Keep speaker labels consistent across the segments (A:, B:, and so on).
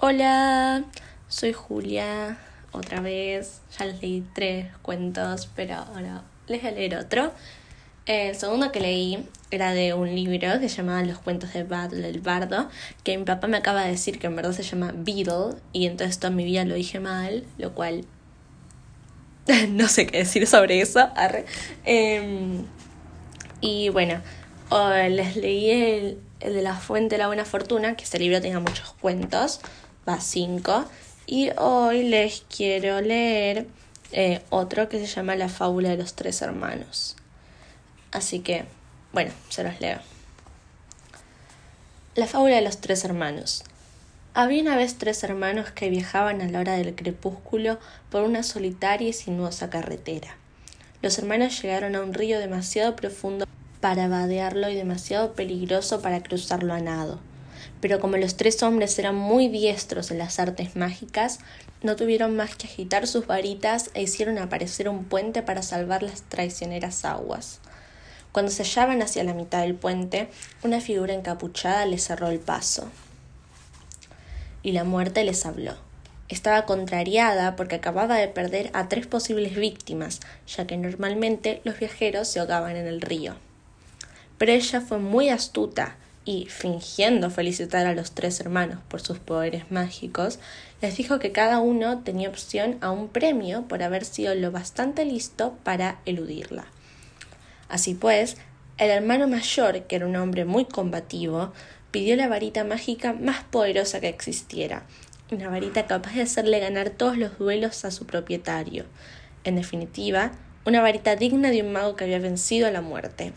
A: Hola, soy Julia, otra vez. Ya les leí tres cuentos, pero ahora les voy a leer otro. El segundo que leí era de un libro que se llamaba Los cuentos de Battle el Bardo, que mi papá me acaba de decir que en verdad se llama Beetle, y entonces toda mi vida lo dije mal, lo cual no sé qué decir sobre eso. Em, y bueno, les leí el, de la Fuente de la Buena Fortuna, que este libro tenía muchos cuentos va 5. Y hoy les quiero leer eh, otro que se llama La fábula de los tres hermanos. Así que, bueno, se los leo. La fábula de los tres hermanos. Había una vez tres hermanos que viajaban a la hora del crepúsculo por una solitaria y sinuosa carretera. Los hermanos llegaron a un río demasiado profundo para vadearlo y demasiado peligroso para cruzarlo a nado pero como los tres hombres eran muy diestros en las artes mágicas, no tuvieron más que agitar sus varitas e hicieron aparecer un puente para salvar las traicioneras aguas. Cuando se hallaban hacia la mitad del puente, una figura encapuchada les cerró el paso. Y la muerte les habló. Estaba contrariada porque acababa de perder a tres posibles víctimas, ya que normalmente los viajeros se ahogaban en el río. Pero ella fue muy astuta y, fingiendo felicitar a los tres hermanos por sus poderes mágicos, les dijo que cada uno tenía opción a un premio por haber sido lo bastante listo para eludirla. Así pues, el hermano mayor, que era un hombre muy combativo, pidió la varita mágica más poderosa que existiera, una varita capaz de hacerle ganar todos los duelos a su propietario. En definitiva, una varita digna de un mago que había vencido a la muerte.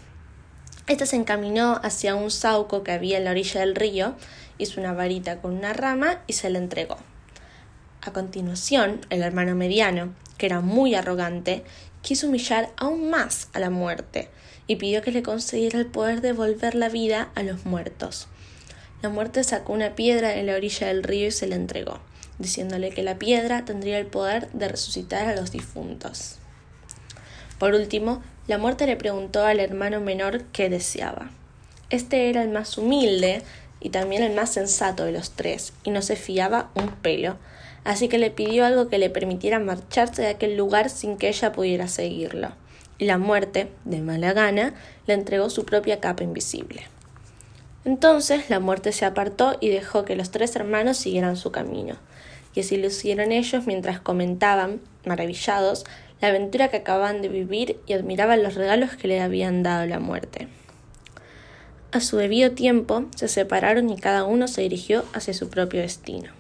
A: Esta se encaminó hacia un sauco que había en la orilla del río, hizo una varita con una rama y se la entregó. A continuación, el hermano mediano, que era muy arrogante, quiso humillar aún más a la muerte y pidió que le concediera el poder de volver la vida a los muertos. La muerte sacó una piedra en la orilla del río y se la entregó, diciéndole que la piedra tendría el poder de resucitar a los difuntos. Por último, la muerte le preguntó al hermano menor qué deseaba. Este era el más humilde y también el más sensato de los tres, y no se fiaba un pelo, así que le pidió algo que le permitiera marcharse de aquel lugar sin que ella pudiera seguirlo. Y la muerte, de mala gana, le entregó su propia capa invisible. Entonces la muerte se apartó y dejó que los tres hermanos siguieran su camino. Y así lo hicieron ellos mientras comentaban, maravillados, la aventura que acababan de vivir y admiraban los regalos que le habían dado la muerte. A su debido tiempo se separaron y cada uno se dirigió hacia su propio destino.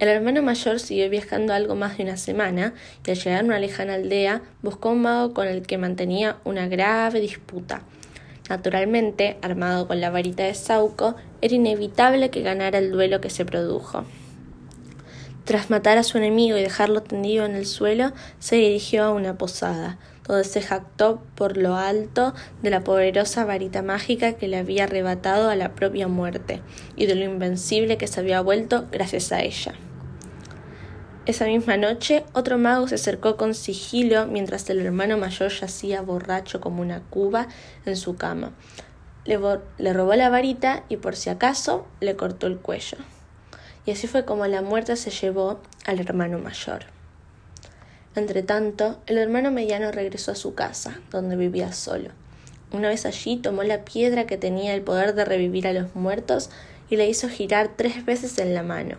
A: El hermano mayor siguió viajando algo más de una semana y al llegar a una lejana aldea buscó un mago con el que mantenía una grave disputa. Naturalmente, armado con la varita de Sauco, era inevitable que ganara el duelo que se produjo. Tras matar a su enemigo y dejarlo tendido en el suelo, se dirigió a una posada, donde se jactó por lo alto de la poderosa varita mágica que le había arrebatado a la propia muerte, y de lo invencible que se había vuelto gracias a ella. Esa misma noche, otro mago se acercó con sigilo mientras el hermano mayor yacía borracho como una cuba en su cama. Le, le robó la varita y por si acaso le cortó el cuello y así fue como la muerte se llevó al hermano mayor. Entretanto, el hermano mediano regresó a su casa, donde vivía solo. Una vez allí tomó la piedra que tenía el poder de revivir a los muertos y le hizo girar tres veces en la mano.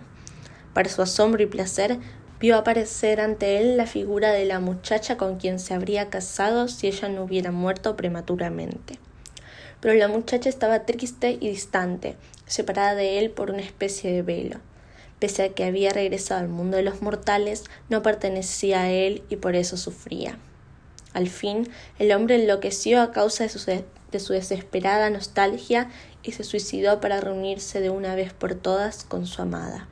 A: Para su asombro y placer, vio aparecer ante él la figura de la muchacha con quien se habría casado si ella no hubiera muerto prematuramente. Pero la muchacha estaba triste y distante, separada de él por una especie de velo pese a que había regresado al mundo de los mortales, no pertenecía a él y por eso sufría. Al fin, el hombre enloqueció a causa de su, de su desesperada nostalgia y se suicidó para reunirse de una vez por todas con su amada.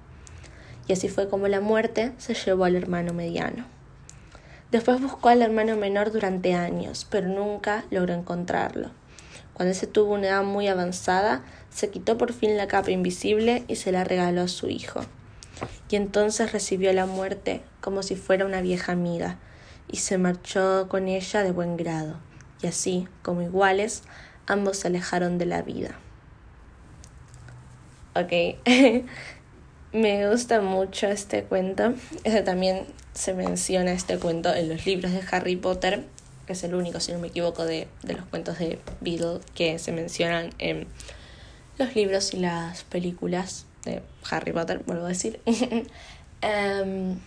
A: Y así fue como la muerte se llevó al hermano mediano. Después buscó al hermano menor durante años, pero nunca logró encontrarlo. Cuando ese tuvo una edad muy avanzada, se quitó por fin la capa invisible y se la regaló a su hijo. Y entonces recibió la muerte como si fuera una vieja amiga, y se marchó con ella de buen grado, y así, como iguales, ambos se alejaron de la vida. Ok. me gusta mucho este cuento. Ese también se menciona este cuento en los libros de Harry Potter, que es el único, si no me equivoco, de, de los cuentos de Beetle que se mencionan en los libros y las películas de Harry Potter, vuelvo a decir. Em,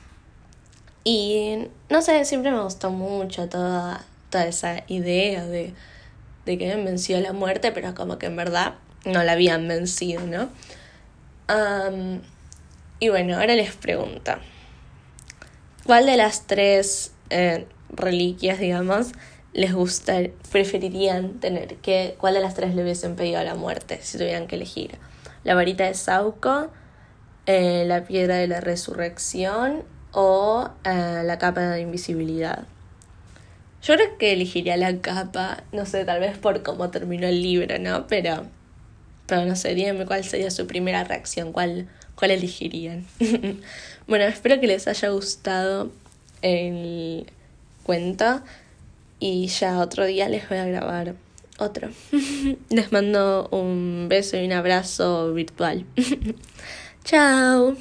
A: y no sé, siempre me gustó mucho toda, toda esa idea de, de que vencido la muerte, pero como que en verdad no la habían vencido, ¿no? y bueno, ahora les pregunto, ¿cuál de las tres eh, reliquias, digamos, les gusta, preferirían tener? ¿Qué, ¿Cuál de las tres le hubiesen pedido a la muerte si tuvieran que elegir? ¿La varita de Sauco, eh, la piedra de la resurrección o eh, la capa de invisibilidad? Yo creo que elegiría la capa, no sé, tal vez por cómo terminó el libro, ¿no? Pero, pero no sé, díganme cuál sería su primera reacción, cuál, cuál elegirían. bueno, espero que les haya gustado el cuento y ya otro día les voy a grabar otro. les mando un beso y un abrazo virtual. Chao.